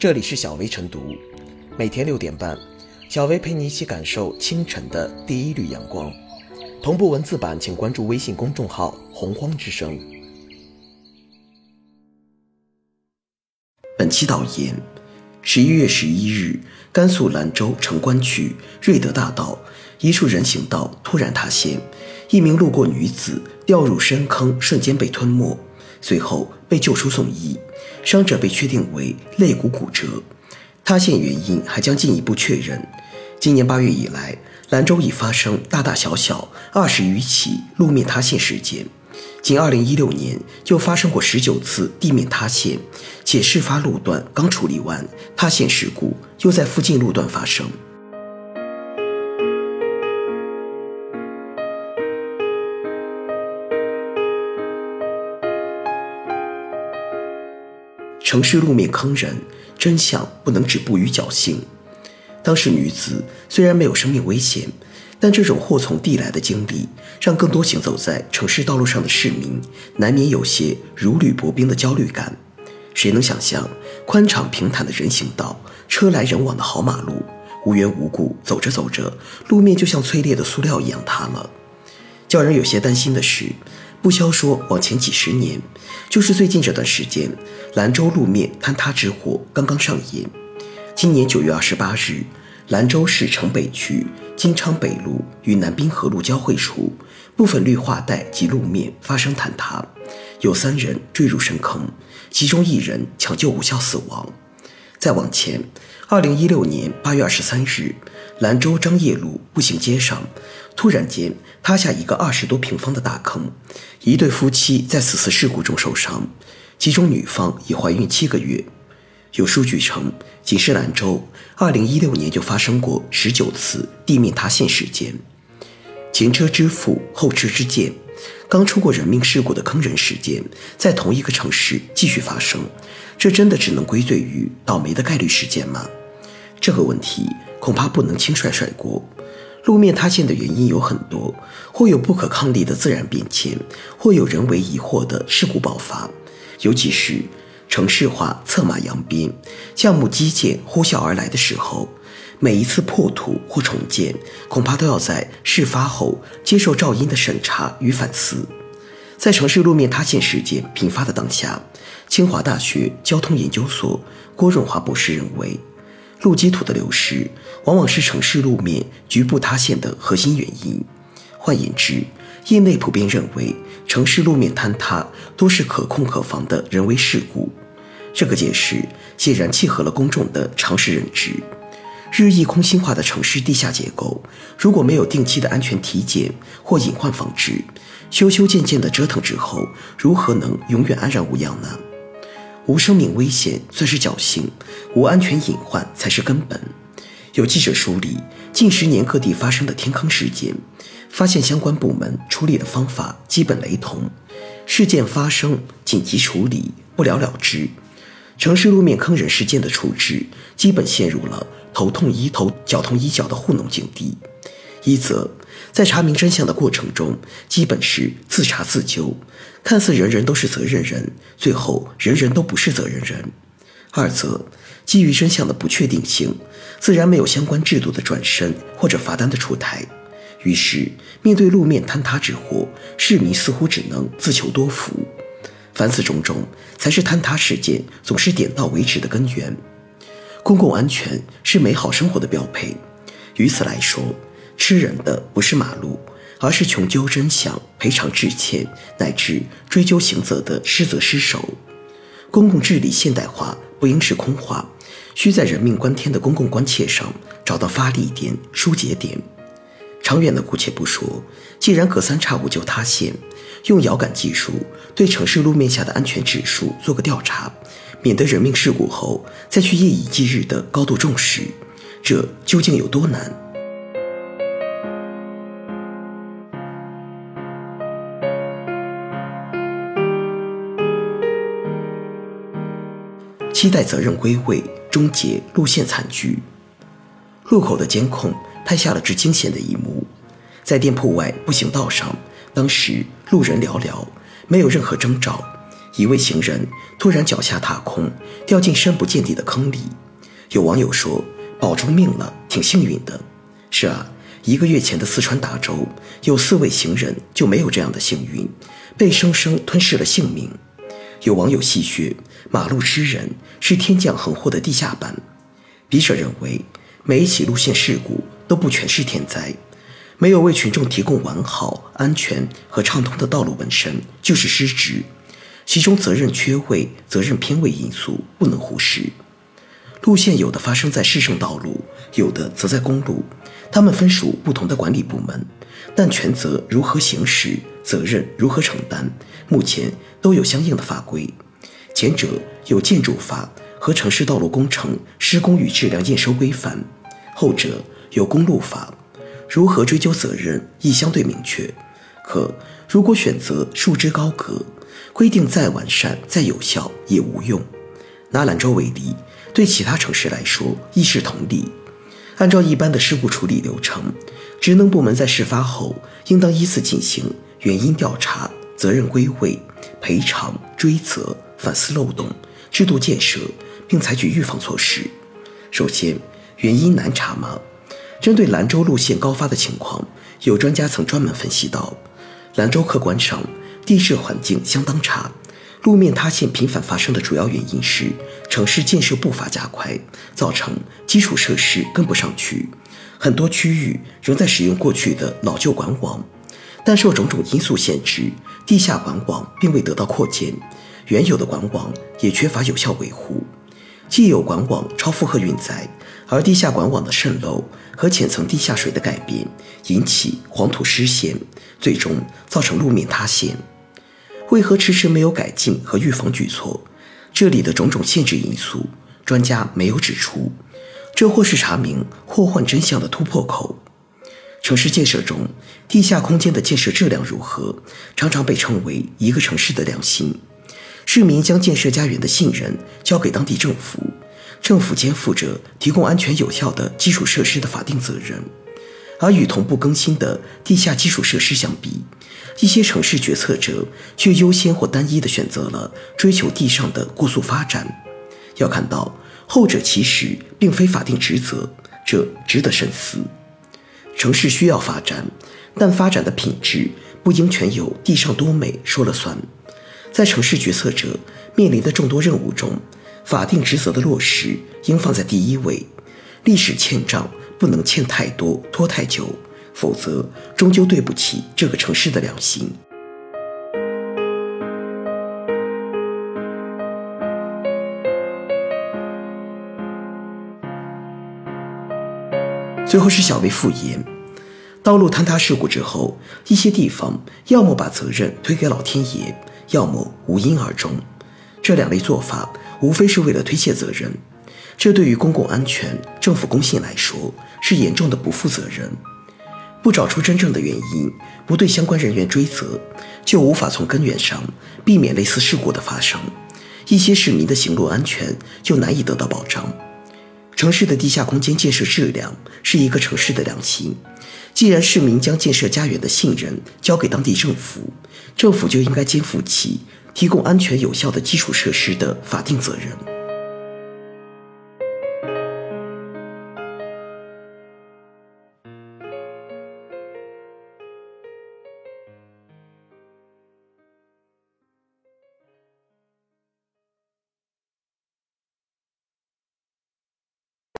这里是小薇晨读，每天六点半，小薇陪你一起感受清晨的第一缕阳光。同步文字版，请关注微信公众号“洪荒之声”。本期导言：十一月十一日，甘肃兰州城关区瑞德大道一处人行道突然塌陷，一名路过女子掉入深坑，瞬间被吞没，随后被救出送医。伤者被确定为肋骨骨折，塌陷原因还将进一步确认。今年八月以来，兰州已发生大大小小二十余起路面塌陷事件，仅二零一六年就发生过十九次地面塌陷，且事发路段刚处理完，塌陷事故又在附近路段发生。城市路面坑人，真相不能止步于侥幸。当时女子虽然没有生命危险，但这种祸从地来的经历，让更多行走在城市道路上的市民难免有些如履薄冰的焦虑感。谁能想象，宽敞平坦的人行道，车来人往的好马路，无缘无故走着走着，路面就像脆裂的塑料一样塌了。叫人有些担心的是。不消说，往前几十年，就是最近这段时间，兰州路面坍塌之祸刚刚上演。今年九月二十八日，兰州市城北区金昌北路与南滨河路交汇处，部分绿化带及路面发生坍塌，有三人坠入深坑，其中一人抢救无效死亡。再往前，二零一六年八月二十三日，兰州张掖路步行街上。突然间塌下一个二十多平方的大坑，一对夫妻在此次事故中受伤，其中女方已怀孕七个月。有数据称，仅是兰州，二零一六年就发生过十九次地面塌陷事件。前车之覆，后车之鉴，刚出过人命事故的坑人事件，在同一个城市继续发生，这真的只能归罪于倒霉的概率事件吗？这个问题恐怕不能轻率甩锅。路面塌陷的原因有很多，或有不可抗力的自然变迁，或有人为疑惑的事故爆发。尤其是城市化策马扬鞭，项目基建呼啸而来的时候，每一次破土或重建，恐怕都要在事发后接受噪音的审查与反思。在城市路面塌陷事件频发的当下，清华大学交通研究所郭润华博士认为。路基土的流失，往往是城市路面局部塌陷的核心原因。换言之，业内普遍认为，城市路面坍塌都是可控可防的人为事故。这个解释显然契合了公众的常识认知。日益空心化的城市地下结构，如果没有定期的安全体检或隐患防治，修修建建的折腾之后，如何能永远安然无恙呢？无生命危险算是侥幸，无安全隐患才是根本。有记者梳理近十年各地发生的天坑事件，发现相关部门处理的方法基本雷同，事件发生紧急处理不了了之。城市路面坑人事件的处置，基本陷入了头痛医头、脚痛医脚的糊弄境地。一则。在查明真相的过程中，基本是自查自纠，看似人人都是责任人，最后人人都不是责任人。二则，基于真相的不确定性，自然没有相关制度的转身或者罚单的出台。于是，面对路面坍塌之祸，市民似乎只能自求多福。凡此种种，才是坍塌事件总是点到为止的根源。公共安全是美好生活的标配，于此来说。吃人的不是马路，而是穷究真相、赔偿致歉乃至追究刑责的失责失守。公共治理现代化不应是空话，需在人命关天的公共关切上找到发力点、疏解点。长远的姑且不说，既然隔三差五就塌陷，用遥感技术对城市路面下的安全指数做个调查，免得人命事故后再去夜以继日的高度重视，这究竟有多难？期待责任归位，终结路线惨剧。路口的监控拍下了这惊险的一幕。在店铺外步行道上，当时路人寥寥，没有任何征兆。一位行人突然脚下踏空，掉进深不见底的坑里。有网友说：“保住命了，挺幸运的。”是啊，一个月前的四川达州，有四位行人就没有这样的幸运，被生生吞噬了性命。有网友戏谑：“马路诗人是天降横祸的地下版。”笔者认为，每一起路线事故都不全是天灾，没有为群众提供完好、安全和畅通的道路本身就是失职。其中责任缺位、责任偏位因素不能忽视。路线有的发生在市政道路，有的则在公路，它们分属不同的管理部门，但权责如何行使、责任如何承担，目前都有相应的法规。前者有建筑法和城市道路工程施工与质量验收规范，后者有公路法，如何追究责任亦相对明确。可如果选择束之高阁，规定再完善、再有效也无用。拿兰州为例，对其他城市来说亦是同理。按照一般的事故处理流程，职能部门在事发后应当依次进行原因调查、责任归位、赔偿、追责、反思漏洞、制度建设，并采取预防措施。首先，原因难查吗？针对兰州路线高发的情况，有专家曾专门分析到，兰州客观上。地势环境相当差，路面塌陷频繁发生的主要原因是城市建设步伐加快，造成基础设施跟不上去，很多区域仍在使用过去的老旧管网，但受种种因素限制，地下管网并未得到扩建，原有的管网也缺乏有效维护，既有管网超负荷运载，而地下管网的渗漏和浅层地下水的改变引起黄土失陷，最终造成路面塌陷。为何迟迟没有改进和预防举措？这里的种种限制因素，专家没有指出。这或是查明祸患真相的突破口。城市建设中，地下空间的建设质量如何，常常被称为一个城市的良心。市民将建设家园的信任交给当地政府，政府肩负着提供安全有效的基础设施的法定责任。而与同步更新的地下基础设施相比，一些城市决策者却优先或单一地选择了追求地上的过速发展。要看到，后者其实并非法定职责，这值得深思。城市需要发展，但发展的品质不应全由地上多美说了算。在城市决策者面临的众多任务中，法定职责的落实应放在第一位。历史欠账。不能欠太多，拖太久，否则终究对不起这个城市的良心。最后是小薇复言：道路坍塌事故之后，一些地方要么把责任推给老天爷，要么无因而终。这两类做法，无非是为了推卸责任。这对于公共安全、政府公信来说是严重的不负责任。不找出真正的原因，不对相关人员追责，就无法从根源上避免类似事故的发生，一些市民的行路安全就难以得到保障。城市的地下空间建设质量是一个城市的良心。既然市民将建设家园的信任交给当地政府，政府就应该肩负起提供安全有效的基础设施的法定责任。